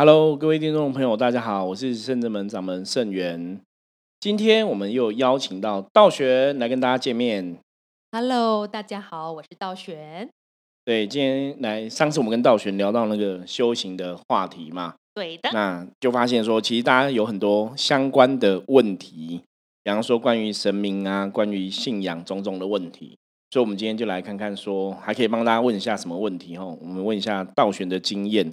Hello，各位听众朋友，大家好，我是圣真门掌门圣元。今天我们又邀请到道玄来跟大家见面。Hello，大家好，我是道玄。对，今天来，上次我们跟道玄聊到那个修行的话题嘛，对的，那就发现说，其实大家有很多相关的问题，比方说关于神明啊，关于信仰种种的问题。所以，我们今天就来看看说，还可以帮大家问一下什么问题哦？我们问一下道玄的经验，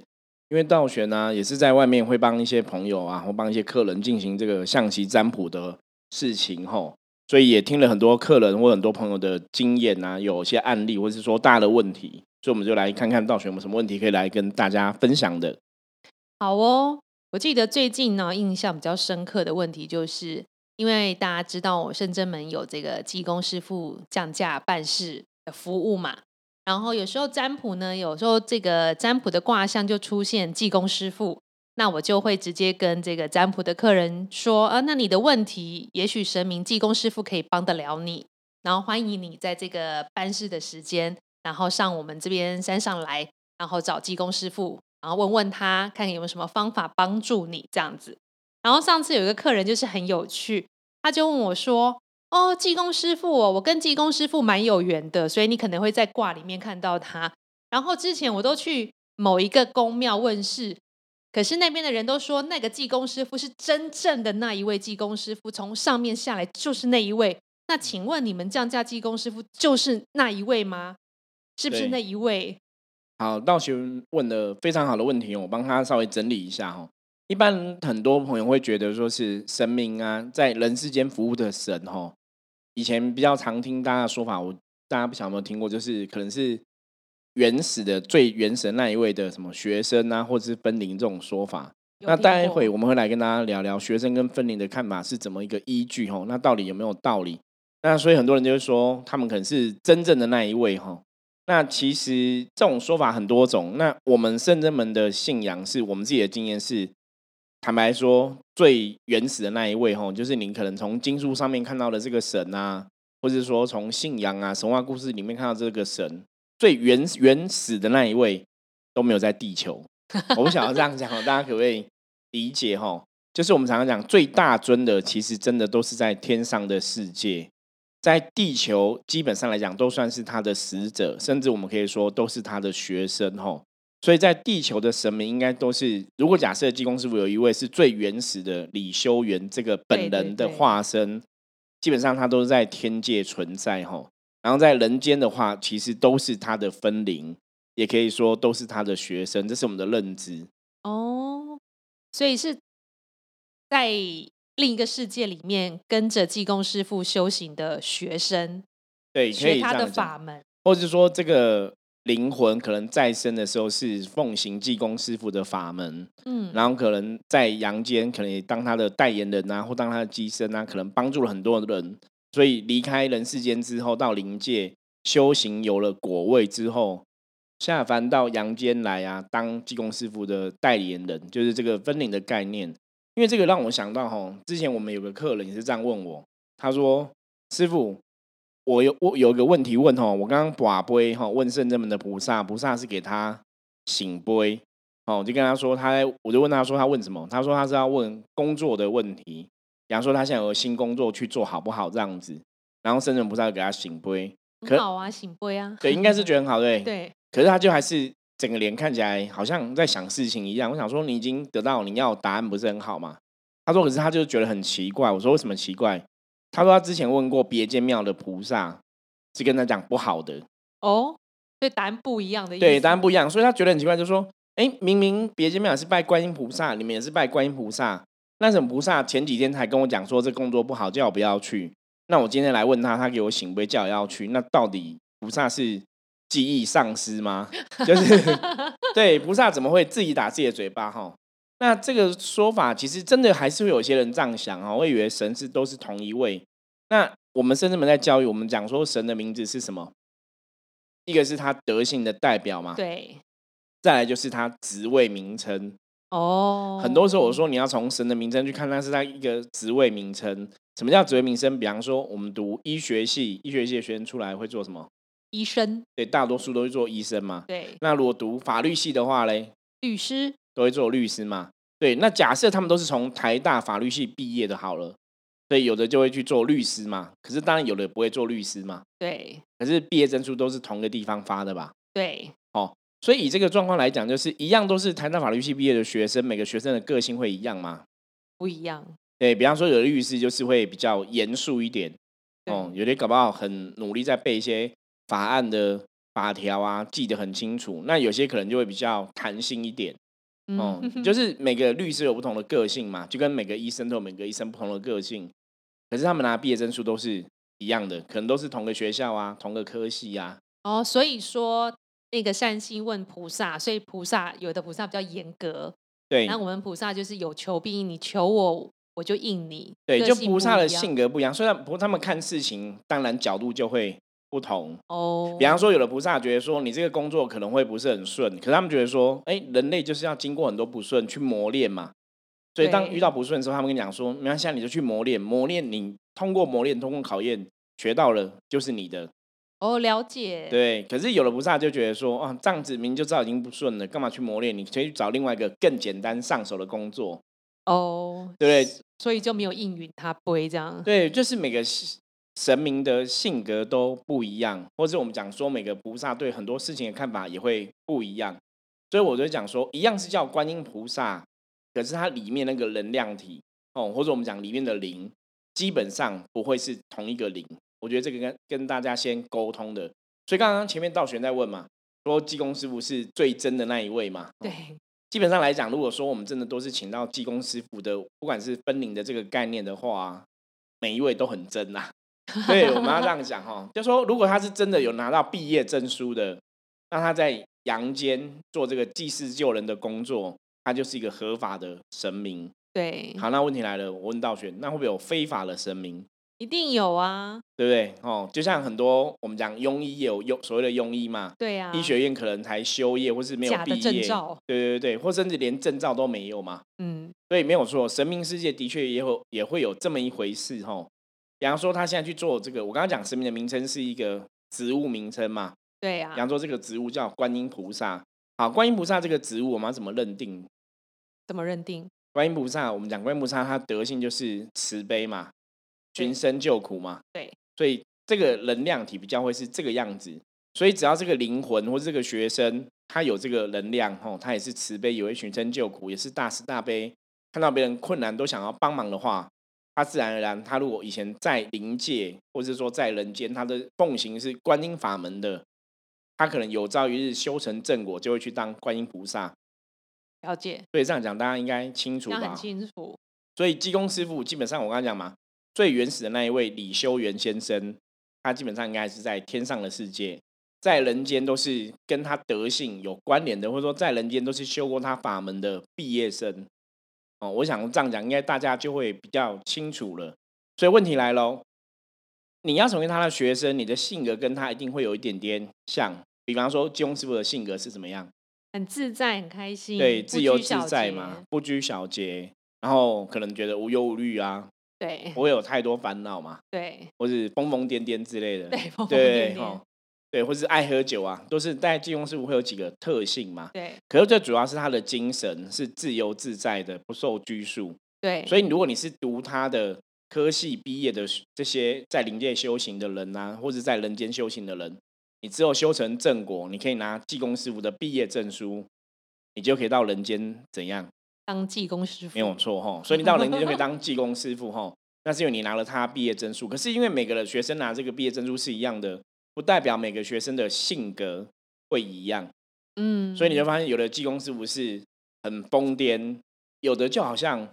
因为道玄呢、也是在外面会帮一些朋友啊，或帮一些客人进行这个象棋占卜的事情吼。所以也听了很多客人或很多朋友的经验啊，有些案例或是说大的问题，所以我们就来看看道玄有没有什么问题可以来跟大家分享的。好哦。我记得最近呢，印象比较深刻的问题，就是因为大家知道我圣真门有这个济公师傅降价办事的服务嘛，然后有时候占卜呢，有时候这个占卜的卦象就出现济公师傅，那我就会直接跟这个占卜的客人说，啊，那你的问题，也许神明济公师傅可以帮得了你，然后欢迎你在这个办事的时间，然后上我们这边山上来，然后找济公师傅，然后问问他，看看有没有什么方法帮助你这样子。然后上次有一个客人就是很有趣，他就问我说：“哦，济公师傅哦，我跟济公师傅蛮有缘的，所以你可能会在卦里面看到他。然后之前我都去某一个宫庙问事，可是那边的人都说那个济公师傅是真正的那一位济公师傅，从上面下来就是那一位。那请问你们降价济公师傅就是那一位吗？是不是那一位？好，道玄问的非常好的问题哦，我帮他稍微整理一下哦。一般很多朋友会觉得说是神明啊，在人世间服务的神哦。以前比较常听大家的说法，我大家不晓得有没有听过，就是可能是原始的最原始的那一位的什么学生啊，或者是分灵这种说法。那待会我们会来跟大家聊聊学生跟分灵的看法是怎么一个依据吼，那到底有没有道理？那所以很多人就会说，他们可能是真正的那一位哈。那其实这种说法很多种。那我们圣真门的信仰是我们自己的经验是，坦白说，最原始的那一位哈，就是您可能从经书上面看到的这个神啊，或者说从信仰啊、神话故事里面看到这个神，最原原始的那一位都没有在地球。我不想要这样讲哦，大家可不可以理解哈？就是我们常常讲最大尊的，其实真的都是在天上的世界，在地球基本上来讲都算是他的使者，甚至我们可以说都是他的学生哈。所以在地球的神明应该都是，如果假设济公师傅有一位是最原始的李修缘这个本人的对化身，基本上他都是在天界存在哈。然后在人间的话，其实都是他的分灵，也可以说都是他的学生，这是我们的认知。哦，所以是在另一个世界里面跟着济公师傅修行的学生，对，可以学他的法门。或者是说这个灵魂可能再生的时候是奉行济公师傅的法门，嗯，然后可能在阳间可能也当他的代言人啊，或当他的机身啊，可能帮助了很多人，所以离开人世间之后，到灵界修行有了果位之后，下凡到阳间来啊，当济公师傅的代言人，就是这个分灵的概念。因为这个让我想到吼，之前我们有个客人也是这样问我，他说：“师傅，我有我有一个问题问哈，我刚刚把杯哈问圣真门的菩萨，菩萨是给他醒杯，哦，我就跟他说他在，我就问他说他问什么，他说他是要问工作的问题，比方说他现在有新工作去做好不好这样子，然后圣真门菩萨就给他醒杯，可很好啊，醒杯啊，对，应该是觉得很好，对，对，可是他就还是整个脸看起来好像在想事情一样。我想说，你已经得到你要的答案，不是很好吗？他说，可是他就觉得很奇怪。我说为什么奇怪？他说他之前问过别间庙的菩萨，是跟他讲不好的，哦，所以答案不一样的意思。对，答案不一样，所以他觉得很奇怪，就说：哎，明明别间庙也是拜观音菩萨，你们也是拜观音菩萨，那什么菩萨前几天才跟我讲说这工作不好，叫我不要去。那我今天来问他，他给我醒杯叫我要去，那到底菩萨是记忆丧失吗？就是对菩萨怎么会自己打自己的嘴巴哈？那这个说法其实真的还是会有些人这样想哦，会以为神是都是同一位。那我们甚至们在教育我们讲说神的名字是什么？一个是他德性的代表嘛，对，再来就是他职位名称。哦，很多时候我说你要从神的名称去看，那是他一个职位名称。什么叫职位名称？比方说我们读医学系，医学系的学生出来会做什么？医生，对，大多数都是做医生嘛。对，那如果读法律系的话嘞，律师，都会做律师嘛。对，那假设他们都是从台大法律系毕业的，好了，所以有的就会去做律师嘛。可是当然有的不会做律师嘛。对，可是毕业证书都是同个地方发的吧？对，哦，所以以这个状况来讲，就是一样都是台大法律系毕业的学生，每个学生的个性会一样吗？不一样。对比方说，有的律师就是会比较严肃一点，哦，对有的搞不好很努力在背一些法案的法条啊，记得很清楚。那有些可能就会比较弹性一点，哦，嗯，就是每个律师有不同的个性嘛，就跟每个医生都有每个医生不同的个性。可是他们拿毕业证书都是一样的，可能都是同个学校啊，同个科系啊。哦，所以说那个善心问菩萨，所以菩萨有的菩萨比较严格，对那我们菩萨就是有求必应，你求我我就应你。对，就菩萨的性格不一样，虽然不过他们看事情当然角度就会不同。哦，比方说，有的菩萨觉得说你这个工作可能会不是很顺，可是他们觉得说，哎，人类就是要经过很多不顺去磨练嘛。所以当遇到不顺的时候，他们跟你讲说，没关系啊，你就去磨练，磨练你通过磨练，通过考验，学到了就是你的。哦，了解。对，可是有的菩萨就觉得说，啊，这样子明明就知道已经不顺了，干嘛去磨练？你可以去找另外一个更简单上手的工作，哦，对不对？所以就没有应允他背这样。对，就是每个神神明的性格都不一样，或者我们讲说每个菩萨对很多事情的看法也会不一样，所以我就讲说，一样是叫观音菩萨，可是它里面那个能量体哦，或者我们讲里面的灵，基本上不会是同一个灵。我觉得这个跟跟大家先沟通的。所以刚刚前面道玄在问嘛，说济公师傅是最真的那一位嘛？哦对，基本上来讲，如果说我们真的都是请到济公师傅的，不管是分灵的这个概念的话，每一位都很真呐、对，我们要这样讲哈，就说如果他是真的有拿到毕业证书的，那他在阳间做这个济世救人的工作，他就是一个合法的神明。对，好，那问题来了，我问道玄，那会不会有非法的神明？一定有啊。对不对？哦，就像很多我们讲庸医也有庸所谓的庸医嘛，对啊，医学院可能才修业或是没有假的毕业，证照对对对，或甚至连证照都没有嘛。嗯，所以没有错，神明世界的确也有也会有这么一回事哈。比方说，他现在去做这个，我刚刚讲神明的名称是一个植物名称嘛。对啊比，方说，这个植物叫观音菩萨。好，观音菩萨这个植物我们要怎么认定？怎么认定？观音菩萨，我们讲观音菩萨，它德性就是慈悲嘛，对寻声救苦嘛。对，所以这个能量体比较会是这个样子。所以只要这个灵魂或者这个学生，他有这个能量，吼，他也是慈悲，也会寻声救苦，也是大慈大悲，看到别人困难都想要帮忙的话，他自然而然，他如果以前在灵界或者说在人间，他的奉行是观音法门的，他可能有朝一日修成正果，就会去当观音菩萨。了解，所以这样讲，大家应该清楚吧？清楚。所以济公师傅基本上我刚刚讲嘛，最原始的那一位李修缘先生，他基本上应该是在天上的世界，在人间都是跟他德性有关联的，或者说在人间都是修过他法门的毕业生。哦，我想这样讲，应该大家就会比较清楚了。所以问题来喽，你要成为他的学生，你的性格跟他一定会有一点点像。比方说，金庸师傅的性格是怎么样？很自在，很开心，对，自由自在嘛，。不拘小节，然后可能觉得无忧无虑啊，对不会有太多烦恼嘛，对或是疯疯癫癫之类的。对，疯疯癫癫，对，或是爱喝酒啊，都是在济公师傅会有几个特性嘛。对可是最主要是他的精神是自由自在的，不受拘束。对，所以如果你是读他的科系毕业的这些在灵界修行的人啊，或者在人间修行的人，你只有修成正果，你可以拿济公师傅的毕业证书，你就可以到人间怎样？当济公师傅没有错哈，所以你到人间就可以当济公师傅哈。那是因为你拿了他毕业证书，可是因为每个的学生拿这个毕业证书是一样的，不代表每个学生的性格会一样。嗯，所以你就发现，有的技工是不是很疯癫，有的就好像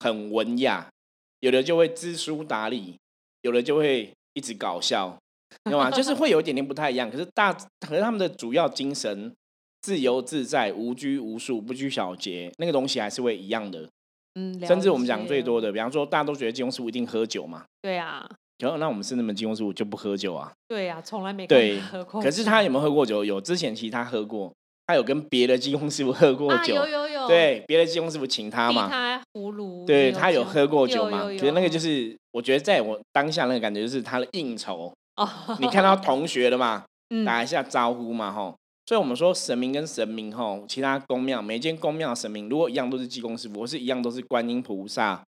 很文雅，有的就会知书达理，有的就会一直搞笑，你知道吗？就是会有一点点不太一样。可是大，可是他们的主要精神自由自在、无拘无束、不拘小节，那个东西还是会一样的。嗯，甚至我们讲最多的，比方说大家都觉得技工师傅一定喝酒嘛，对啊然后那我们是那么技工师傅就不喝酒啊？对啊，从来没喝过酒。可是他有没有喝过酒？有，之前其实他喝过，他有跟别的技工师傅喝过啊酒，有有有，对，别的技工师傅请他替嘛，他葫芦，对他有喝过酒嘛？有有可是那个就是，我觉得在我当下那个感觉就是他的应酬，哦，你看到同学了嘛，嗯打一下招呼嘛，吼。所以我们说神明跟神明吼，其他宫庙每间宫庙神明如果一样都是济公师傅，或是一样都是观音菩萨，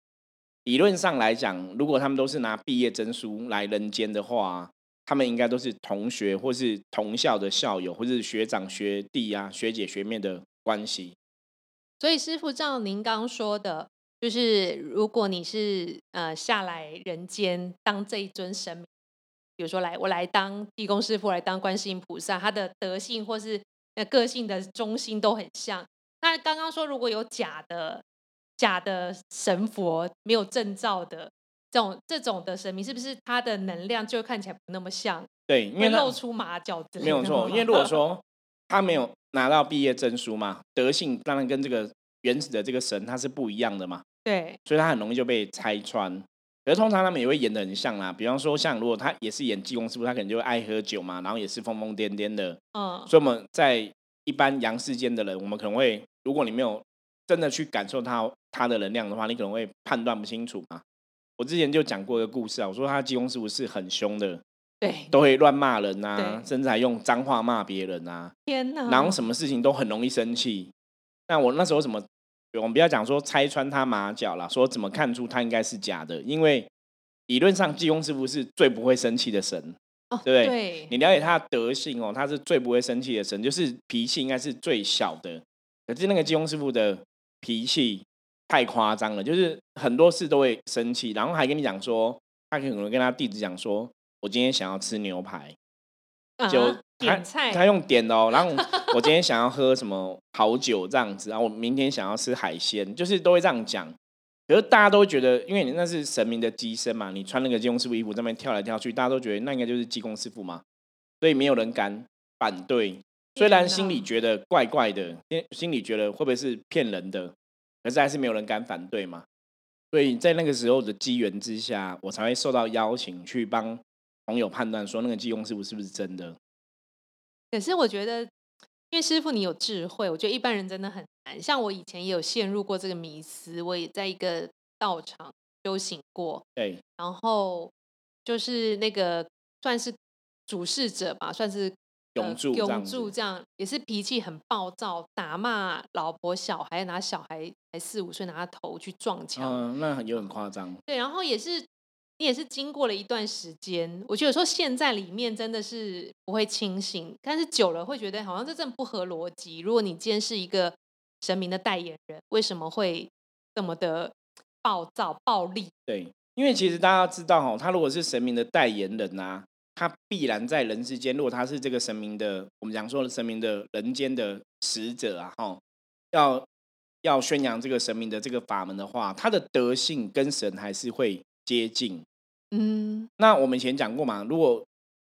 理论上来讲，如果他们都是拿毕业证书来人间的话，他们应该都是同学或是同校的校友，或是学长学弟啊、学姐学妹的关系。所以师傅照您刚刚说的，就是如果你是呃下来人间当这一尊神明，比如说来我来当地公师傅，来当观世音菩萨，他的德性或是个性的中心都很像。那刚刚说如果有假的假的神佛没有证照的这种这种的神明，是不是他的能量就看起来不那么像？对，因为露出马脚没有错。因为如果说他没有。拿到毕业证书嘛，德性当然跟这个原始的这个神他是不一样的嘛，对，所以他很容易就被拆穿。可是通常他们也会演的很像啦，比方说像如果他也是演济公师傅，他可能就会爱喝酒嘛，然后也是疯疯癫癫的。嗯，所以我们在一般阳世间的人，我们可能会，如果你没有真的去感受他他的能量的话，你可能会判断不清楚嘛。我之前就讲过一个故事啊，我说他济公师傅是很凶的。对，都会乱骂人呐，甚至还用脏话骂别人呐。天哪！然后什么事情都很容易生气。那我那时候怎么，我们不要讲说拆穿他马脚了，说怎么看出他应该是假的？因为理论上济公师傅是最不会生气的神，对不对？你了解他的德性哦，他是最不会生气的神，就是脾气应该是最小的。可是那个济公师傅的脾气太夸张了，就是很多事都会生气，然后还跟你讲说，他可能跟他弟子讲说。我今天想要吃牛排，就点菜，他用点哦。然后我今天 想要喝什么好酒这样子，然后我明天想要吃海鲜，就是都会这样讲。可是大家都会觉得，因为你那是神明的机身嘛，你穿那个济公师傅衣服在那边跳来跳去，大家都觉得那应该就是济公师傅嘛，所以没有人敢反对。虽然心里觉得怪怪的，心心里觉得会不会是骗人的，可是还是没有人敢反对嘛。所以在那个时候的机缘之下，我才会受到邀请去帮。朋友判断说那个济公师傅是不是真的？可是我觉得，因为师傅你有智慧，我觉得一般人真的很难。像我以前也有陷入过这个迷思，我也在一个道场修行过。对，然后就是那个算是主事者吧，算是永住永驻这样，也是脾气很暴躁，打骂老婆小孩，拿小孩才四五岁拿他头去撞墙。嗯，那有很夸张。对，然后也是。你也是经过了一段时间，我觉得说现在里面真的是不会清醒，但是久了会觉得好像这真的不合逻辑。如果你今天是一个神明的代言人，为什么会这么的暴躁暴力？对，因为其实大家知道哦，他如果是神明的代言人呐，他必然在人世间，如果他是这个神明的，我们讲说神明的人间的使者啊，哈，要要宣扬这个神明的这个法门的话，他的德性跟神还是会接近。嗯，那我们以前讲过嘛，如果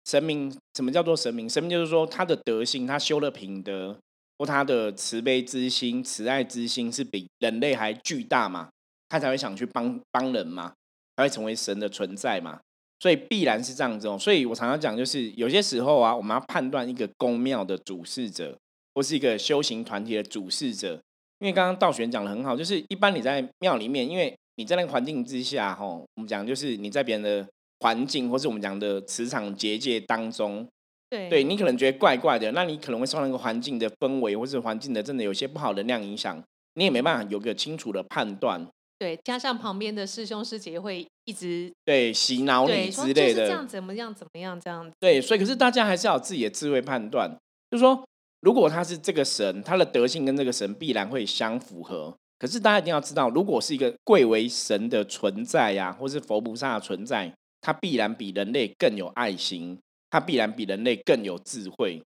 神明什么叫做神明？神明就是说他的德性，他修了品德，或他的慈悲之心、慈爱之心是比人类还巨大嘛，他才会想去帮帮人嘛，才会成为神的存在嘛。所以必然是这样子哦。所以我常常讲，就是有些时候啊，我们要判断一个宫庙的主事者，或是一个修行团体的主事者，因为刚刚道玄讲的很好，就是一般你在庙里面，因为你在那个环境之下，哈，我们讲就是你在别人的环境，或是我们讲的磁场结界当中，对，对你可能觉得怪怪的，那你可能会受那个环境的氛围，或是环境的真的有些不好能量影响，你也没办法有个清楚的判断。对，加上旁边的师兄师姐会一直对洗脑你之类的，这样怎么样怎么样这样子。对，所以可是大家还是要有自己的智慧判断，就是说，如果他是这个神，他的德性跟这个神必然会相符合。可是大家一定要知道，如果是一个贵为神的存在呀，或是佛菩萨的存在，他必然比人类更有爱心，他必然比人类更有智慧。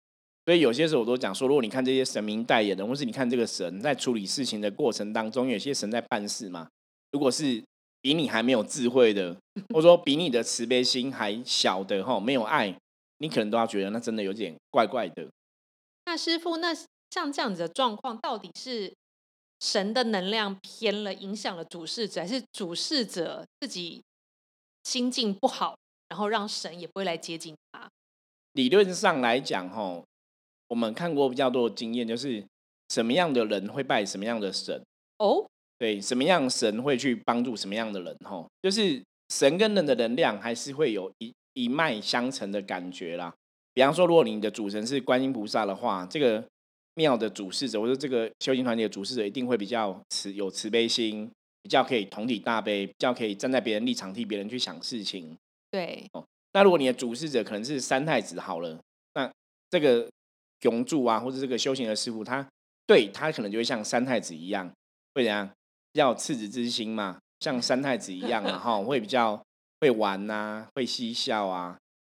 所以有些时候我都讲说，如果你看这些神明代言人，或是你看这个神在处理事情的过程当中，有些神在办事嘛。如果是比你还没有智慧的，或者说比你的慈悲心还小的哈，没有爱，你可能都要觉得那真的有点怪怪的。那师傅，那像这样子的状况，到底是？神的能量偏了，影响了主事者，还是主事者自己心境不好，然后让神也不会来接近他？理论上来讲，哈，我们看过比较多的经验，就是什么样的人会拜什么样的神哦。对，什么样神会去帮助什么样的人？哈，就是神跟人的能量还是会有一一脉相承的感觉啦。比方说，如果你的主神是观音菩萨的话，这个庙的主事者或者这个修行团体的主事者一定会比较慈有慈悲心，比较可以同体大悲，比较可以站在别人立场替别人去想事情。对，哦那如果你的主事者可能是三太子好了，那这个永住啊，或者这个修行的师傅，他对他可能就会像三太子一样，会怎样？要赤子之心嘛，像三太子一样，然后会比较会玩呐，会嬉笑啊。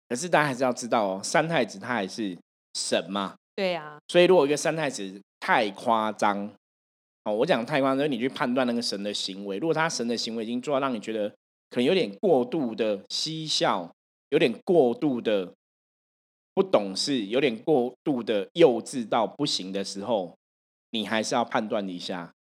可是大家还是要知道哦，三太子他还是神嘛。对呀。所以如果一个三太子太夸张，哦，我讲太夸张，你去判断那个神的行为，如果他神的行为已经做到让你觉得可能有点过度的嬉笑，有点过度的不懂事，有点过度的幼稚到不行的时候，你还是要判断一下。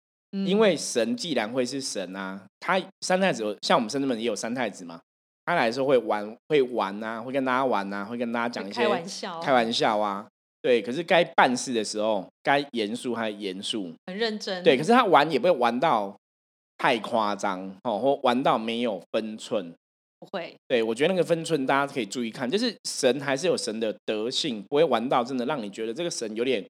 因为神既然会是神啊，他三太子像我们圣子们也有三太子嘛，他来的时候会玩会玩啊，会跟大家玩啊，会跟大家讲一些开玩笑开玩笑啊，对。可是该办事的时候，该严肃还严肃，很认真。对，可是他玩也不会玩到太夸张哦，或玩到没有分寸。不会。对，我觉得那个分寸大家可以注意看，就是神还是有神的德性，不会玩到真的让你觉得这个神有点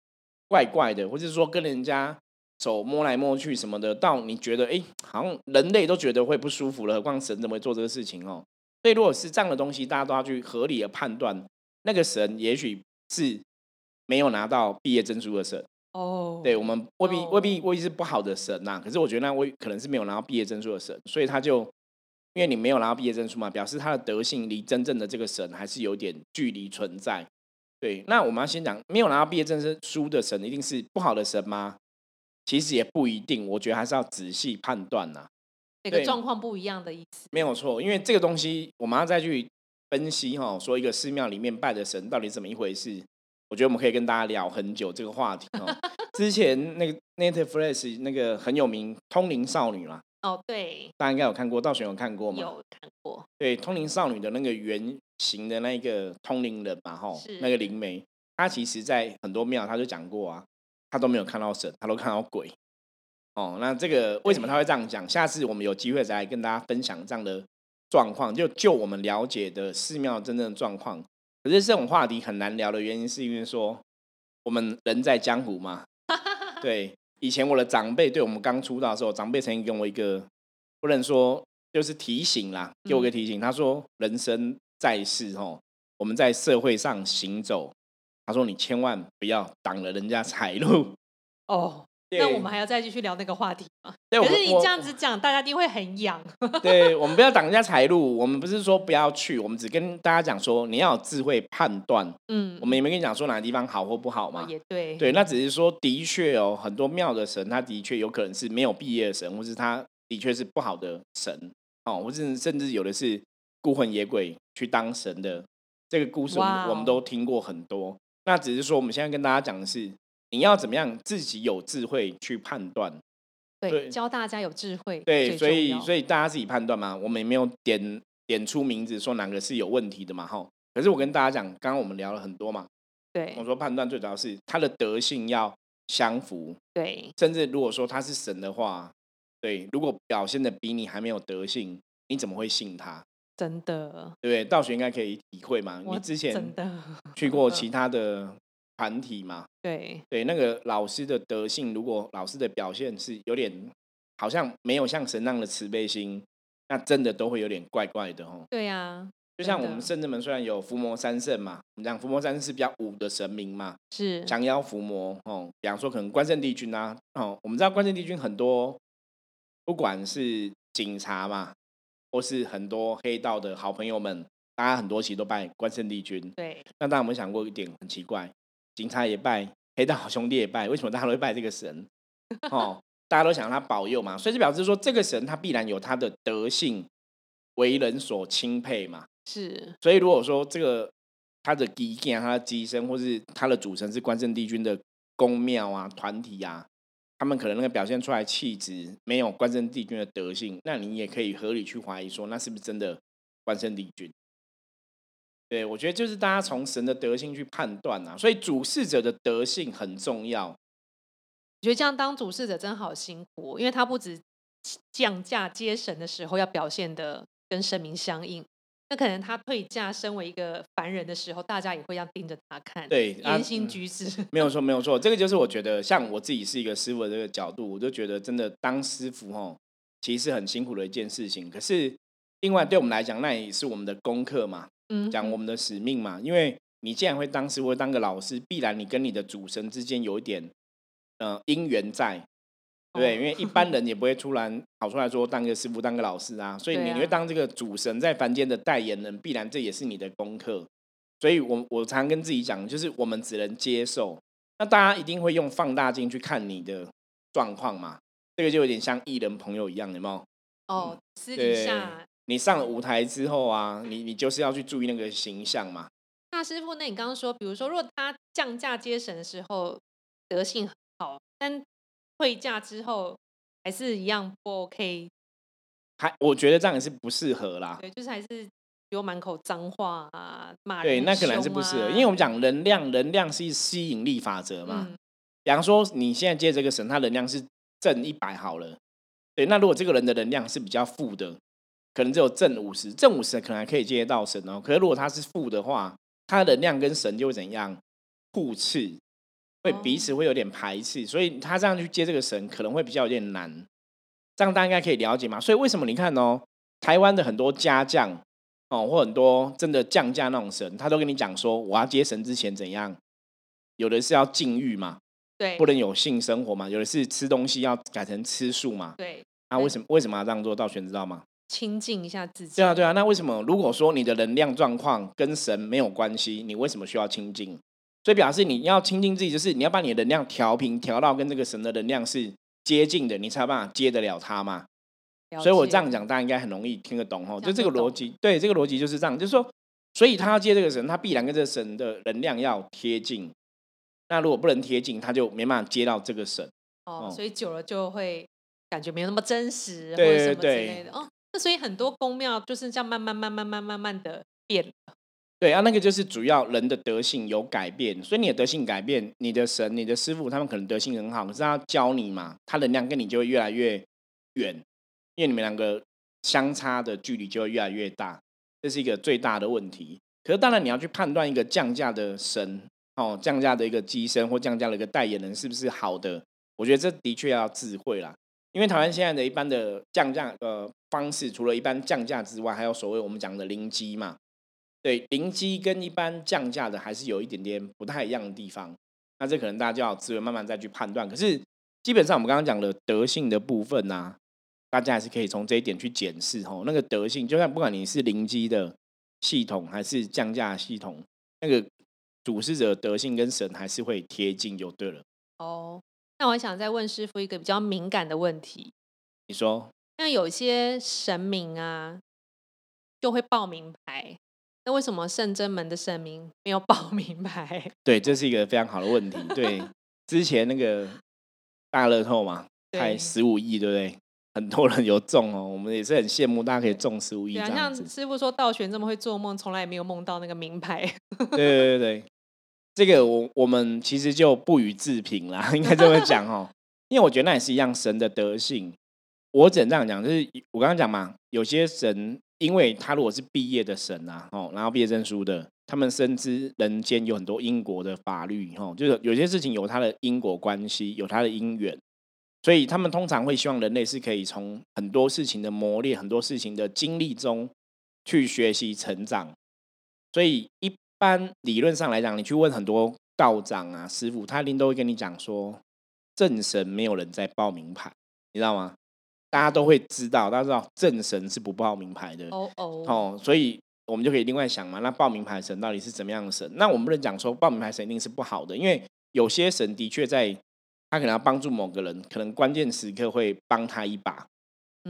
怪怪的，或者是说跟人家。手摸来摸去什么的，到你觉得哎，好像人类都觉得会不舒服了，何况神怎么会做这个事情哦？所以如果是这样的东西，大家都要去合理的判断，那个神也许是没有拿到毕业证书的神哦。对我们未必未必未必是不好的神呐，可是我觉得那未可能是没有拿到毕业证书的神，所以他就因为你没有拿到毕业证书嘛，表示他的德性离真正的这个神还是有点距离存在。对，那我们要先讲，没有拿到毕业证书的神一定是不好的神吗？其实也不一定，我觉得还是要仔细判断呐。每个状况不一样的意思，没有错。因为这个东西，我们要再去分析哈，说一个寺庙里面拜的神到底怎么一回事。我觉得我们可以跟大家聊很久这个话题哦。之前那个 Netflix 那个很有名《通灵少女》啦，哦对，大家应该有看过，道玄有看过吗？有看过。对，《通灵少女》的那个原型的那个通灵人嘛，哈，那个灵媒，她其实在很多庙他就讲过啊。他都没有看到神，他都看到鬼。哦，那这个为什么他会这样讲？下次我们有机会再来跟大家分享这样的状况，就就我们了解的寺庙真正的状况。可是这种话题很难聊的原因，是因为说我们人在江湖嘛。对，以前我的长辈对我们刚出道的时候，长辈曾经给我一个不能说就是提醒啦，给我个提醒。他说：“人生在世，哦，我们在社会上行走。”他说：“你千万不要挡了人家财路。”哦，那我们还要再继续聊那个话题吗？可是你这样子讲，大家一定会很痒。对，我们不要挡人家财路。我们不是说不要去，我们只跟大家讲说，你要有智慧判断。嗯，我们也没跟你讲说哪个地方好或不好嘛。也对，对，那只是说，的确哦，很多庙的神，他的确有可能是没有毕业的神，或是他的确是不好的神哦，或是甚至有的是孤魂野鬼去当神的。这个故事我们都听过很多。那只是说，我们现在跟大家讲的是，你要怎么样自己有智慧去判断。对，教大家有智慧。对，所以所以大家自己判断嘛。我们也没有点点出名字说哪个是有问题的嘛，哈。可是我跟大家讲，刚刚我们聊了很多嘛。对。我说判断最主要是他的德性要相符。对。甚至如果说他是神的话，对，如果表现的比你还没有德性，你怎么会信他？真的，对不对？道学应该可以体会嘛。你之前真的 去过其他的团体嘛？对对，那个老师的德性，如果老师的表现是有点好像没有像神那样的慈悲心，那真的都会有点怪怪的哦。对呀，就像我们圣智门虽然有伏魔三圣嘛，我们讲伏魔三圣是比较武的神明嘛，是降妖伏魔哦。比方说可能关圣帝君啊，哦，我们知道关圣帝君很多，不管是警察嘛。或是很多黑道的好朋友们，大家很多其实都拜关圣帝君。对，那大家有没有想过一点很奇怪？警察也拜，黑道好兄弟也拜，为什么大家都会拜这个神？哦，大家都想让他保佑嘛，所以就表示说这个神他必然有他的德性，为人所钦佩嘛。是，所以如果说这个他的基建、他的机身，或是他的主神是关圣帝君的宫庙啊、团体啊。他们可能那个表现出来气质没有关圣帝君的德性，那你也可以合理去怀疑说，那是不是真的关圣帝君？对我觉得就是大家从神的德性去判断啊，所以主事者的德性很重要。我觉得这样当主事者真好辛苦，因为他不止降价接神的时候要表现的跟神明相应，那可能他退驾，身为一个凡人的时候，大家也会要盯着他看，对啊言行嗯举止。没有错，没有错，这个就是我觉得，像我自己是一个师傅的这个角度，我就觉得真的当师傅哦，其实是很辛苦的一件事情。可是另外对我们来讲，那也是我们的功课嘛，嗯，讲我们的使命嘛。因为你既然会当师傅，会当个老师，必然你跟你的主神之间有一点呃因缘在，对因为一般人也不会突然跑出来说当个师傅、当个老师啊，所以你会当这个主神在凡间的代言人，必然这也是你的功课。所以我我常跟自己讲，就是我们只能接受。那大家一定会用放大镜去看你的状况嘛？这个就有点像艺人朋友一样，有没有？哦，私底下你上了舞台之后啊，你你就是要去注意那个形象嘛。那师傅，那你刚刚说，比如说，如果他降价接神的时候德性很好，但退价之后还是一样不 OK，还我觉得这样也是不适合啦。对，就是还是比如满口脏话啊，骂对，那可能是不适合，啊因为我们讲能量，能量是吸引力法则嘛。嗯比方说，你现在接这个神，他能量是正一百好了，对，那如果这个人的能量是比较负的，可能只有正五十，正五十可能还可以接得到神哦。可是如果他是负的话，他的能量跟神就会怎样互斥，会彼此会有点排斥，所以他这样去接这个神可能会比较有点难。这样大家应该可以了解嘛？所以为什么你看哦，台湾的很多家将哦，或很多真的降价那种神，他都跟你讲说，我要接神之前怎样，有的是要禁欲嘛。对不能有性生活嘛，有的是吃东西要改成吃素嘛。对，那为什么为什么要这样做？道玄知道吗？亲近一下自己，对啊，对啊。那为什么如果说你的能量状况跟神没有关系，你为什么需要亲近？所以表示你要亲近自己，就是你要把你的能量调平，调到跟这个神的能量是接近的，你才有办法接得了他嘛。所以我这样讲，大家应该很容易听得懂哦。就这个逻辑，对，这个逻辑就是这样，就是说，所以他要接这个神，他必然跟这个神的能量要贴近。那如果不能贴近，他就没办法接到这个神。哦，哦所以久了就会感觉没有那么真实，或对者什么之对对类的。哦，那所以很多宫庙就是这样慢慢慢慢慢慢慢的变了。对啊，那个就是主要人的德性有改变，所以你的德性改变，你的神、你的师傅他们可能德性很好，可是他教你嘛，他能量跟你就会越来越远，因为你们两个相差的距离就会越来越大，这是一个最大的问题。可是当然你要去判断一个降价的神哦，降价的一个机身或降价的一个代言人是不是好的，我觉得这的确要智慧啦。因为台湾现在的一般的降价呃方式，除了一般降价之外，还有所谓我们讲的零机嘛。对，灵机跟一般降价的还是有一点点不太一样的地方。那这可能大家就要资源慢慢再去判断。可是基本上我们刚刚讲的德性的部分呐、大家还是可以从这一点去检视哦。那个德性，就算不管你是灵机的系统还是降价系统，那个主事者的德性跟神还是会贴近就对了。哦，那我还想再问师傅一个比较敏感的问题，你说那有些神明啊就会报名牌，那为什么圣真门的神明没有报 名牌？对，这是一个非常好的问题。对，之前那个大乐透嘛，开十五亿，对不对？很多人有中哦，我们也是很羡慕大家可以中十五亿这样子像。师傅说道玄这么会做梦，从来也没有梦到那个名牌。对对对对，这个我我们其实就不予置评啦，应该这么讲哦。因为我觉得那也是一样神的德性。我只能这样讲，就是我刚刚讲嘛，有些神，因为他如果是毕业的神啊，哦，然后毕业证书的，他们深知人间有很多因果的法律，哦，就是有些事情有它的因果关系，有它的因缘，所以他们通常会希望人类是可以从很多事情的磨练、很多事情的经历中去学习成长。所以一般理论上来讲，你去问很多道长啊、师傅，他一定都会跟你讲说，正神没有人在报名牌，你知道吗？大家都会知道，大家知道正神是不报名牌的哦哦，哦，所以我们就可以另外想嘛，那报名牌神到底是怎么样的神？那我们不能讲说报名牌神一定是不好的，因为有些神的确在他可能要帮助某个人，可能关键时刻会帮他一把，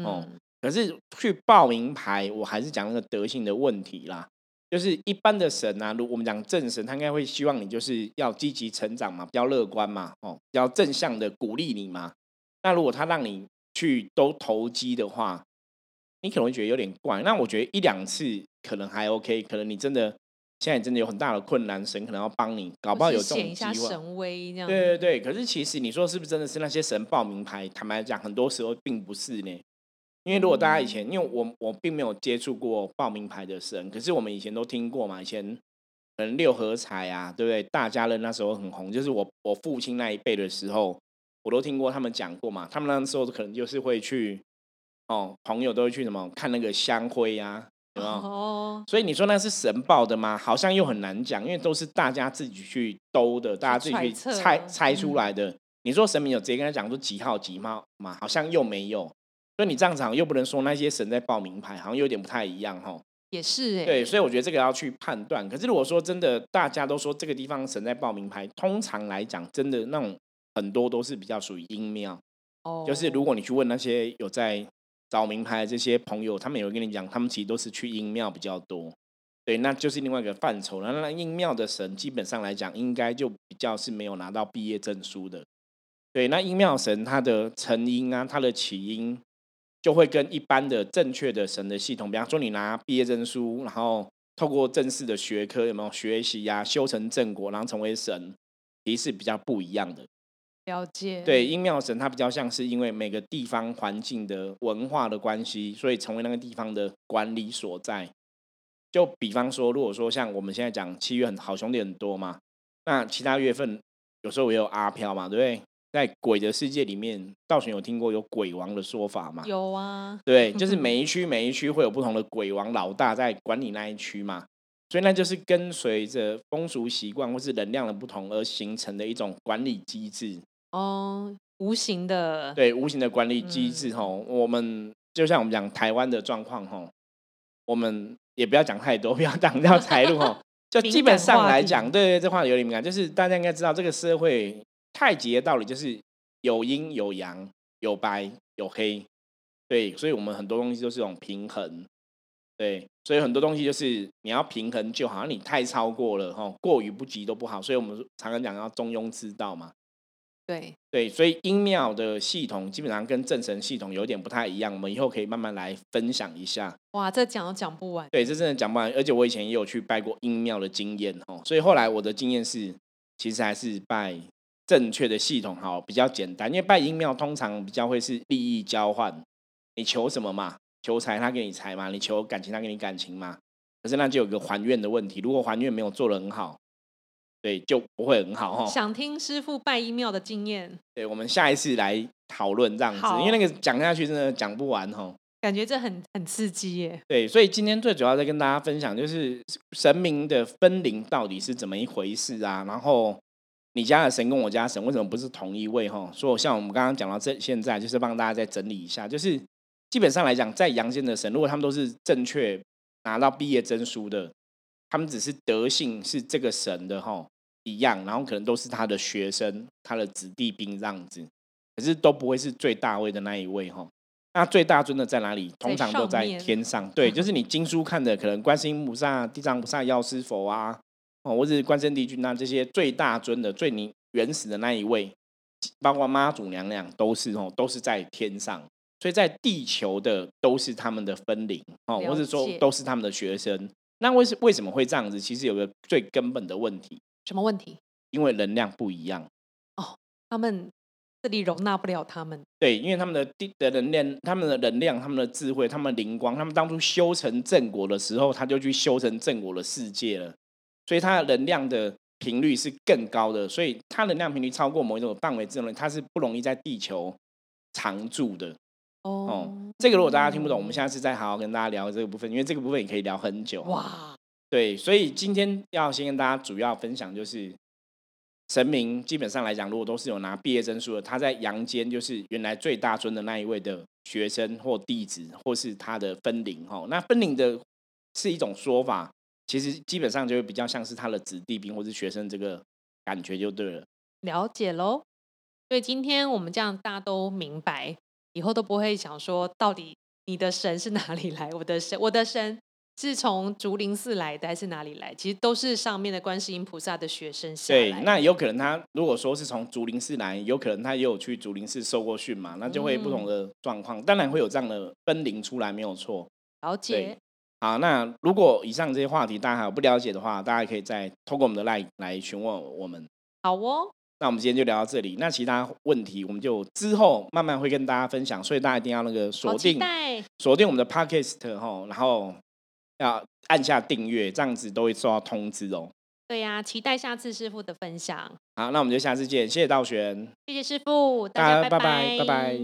哦嗯，可是去报名牌，我还是讲那个德性的问题啦。就是一般的神啊，如我们讲正神，他应该会希望你就是要积极成长嘛，比较乐观嘛，哦，比较正向的鼓励你嘛。那如果他让你去都投机的话，你可能会觉得有点怪。那我觉得一两次可能还 OK，可能你真的现在真的有很大的困难，神可能要帮你，搞不好有这显一下种机会。神威这样。对对对，可是其实你说是不是真的是那些神报名牌？坦白讲，很多时候并不是呢。因为如果大家以前，因为我我并没有接触过报名牌的神，可是我们以前都听过嘛，以前可能六合彩啊，对不对？大家乐那时候很红，就是我我父亲那一辈的时候，我都听过他们讲过嘛。他们那时候可能就是会去哦，朋友都会去什么看那个香灰啊，有没有？哦，所以你说那是神报的吗？好像又很难讲，因为都是大家自己去兜的，大家自己去猜猜嗯出来的。你说神明有直接跟他讲说几号几号嘛？好像又没有。所以你这样讲又不能说那些神在报名牌，好像有点不太一样哈。也是哎，对，所以我觉得这个要去判断。可是如果说真的大家都说这个地方神在报名牌，通常来讲，真的那种很多都是比较属于阴庙。哦，就是如果你去问那些有在找名牌的这些朋友，他们也会跟你讲，他们其实都是去阴庙比较多。对，那就是另外一个范畴了。那阴庙的神基本上来讲，应该就比较是没有拿到毕业证书的。对，那阴庙神它的成因啊，它的起因就会跟一般的正确的神的系统，比方说你拿毕业证书，然后透过正式的学科有没有学习呀、修成正果，然后成为神，其实是比较不一样的。了解，对，阴庙神它比较像是因为每个地方环境的文化的关系，所以成为那个地方的管理所在。就比方说，如果说像我们现在讲七月很好兄弟很多嘛，那其他月份有时候也有阿飘嘛，对不对？在鬼的世界里面，道玄有听过有鬼王的说法吗？有啊，对，就是每一区每一区会有不同的鬼王老大在管理那一区嘛，所以那就是跟随着风俗习惯或是能量的不同而形成的一种管理机制。哦，无形的，对无形的管理机嗯制吼，我们就像我们讲台湾的状况吼，我们也不要讲太多，不要挡掉财路吼。就基本上来讲，对对，这话有点敏感，就是大家应该知道这个社会太极的道理，就是有阴有阳，有白有黑，对，所以我们很多东西都是这种平衡，对，所以很多东西就是你要平衡就好，你太超过了吼，过于不及都不好，所以我们常常讲要中庸之道嘛。对，对，所以阴庙的系统基本上跟正神系统有点不太一样，我们以后可以慢慢来分享一下。哇，这讲都讲不完，对，这真的讲不完，而且我以前也有去拜过阴庙的经验哦，所以后来我的经验是，其实还是拜正确的系统好，比较简单，因为拜阴庙通常比较会是利益交换，你求什么嘛？求财他给你财嘛，你求感情他给你感情嘛。可是那就有个还愿的问题，如果还愿没有做得很好，对，就不会很好哈。想听师傅拜一庙的经验，对，我们下一次来讨论这样子，因为那个讲下去真的讲不完哈。感觉这很很刺激耶，对，所以今天最主要在跟大家分享，就是神明的分灵到底是怎么一回事啊？然后你家的神跟我家的神为什么不是同一位？哈，所以像我们刚刚讲到这，现在就是帮大家再整理一下，就是基本上来讲，在阳间的神，如果他们都是正确拿到毕业证书的，他们只是德性是这个神的哈一样，然后可能都是他的学生、他的子弟兵这样子，可是都不会是最大位的那一位哈。那最大尊的在哪里？通常都在天上。对，就是你经书看的，可能观世音菩萨、地藏菩萨、药师佛啊，哦，或者是关圣帝君那，这些最大尊的、最你原始的那一位，包括妈祖娘娘都是哦，都是在天上。所以在地球的都是他们的分灵哦，或者说都是他们的学生。那为什为什么会这样子？其实有个最根本的问题，什么问题？因为能量不一样。他们这里容纳不了他们，对，因为他们的地的能量、他们的能量、他们的智慧、他们的灵光，他们当初修成正果的时候，他就去修成正果的世界了，所以他的能量的频率是更高的，所以它能量频率超过某一种范围之后，它是不容易在地球常住的。哦，这个如果大家听不懂，我们下次再好好跟大家聊这个部分，因为这个部分也可以聊很久。哇，对，所以今天要先跟大家主要分享就是，神明基本上来讲，如果都是有拿毕业证书的，他在阳间就是原来最大尊的那一位的学生或弟子，或是他的分灵哈。那分灵的是一种说法，其实基本上就会比较像是他的子弟兵或是学生这个感觉就对了。了解喽。所以今天我们这样大家都明白，以后都不会想说到底你的神是哪里来，我的神，我的神是从竹林寺来的还是哪里来？其实都是上面的观世音菩萨的学生下对，那有可能他如果说是从竹林寺来，有可能他也有去竹林寺受过训嘛，那就会不同的状况，当然会有这样的分灵出来，没有错。了解。好，那如果以上这些话题大家还有不了解的话，大家可以再透过我们的 line 来询问我们。好哦，那我们今天就聊到这里，那其他问题我们就之后慢慢会跟大家分享，所以大家一定要那个锁定待，锁定我们的 podcast 哈，然后要按下订阅，这样子都会收到通知哦。对呀、期待下次师傅的分享。好，那我们就下次见，谢谢道玄，谢谢师傅，大家家拜拜拜拜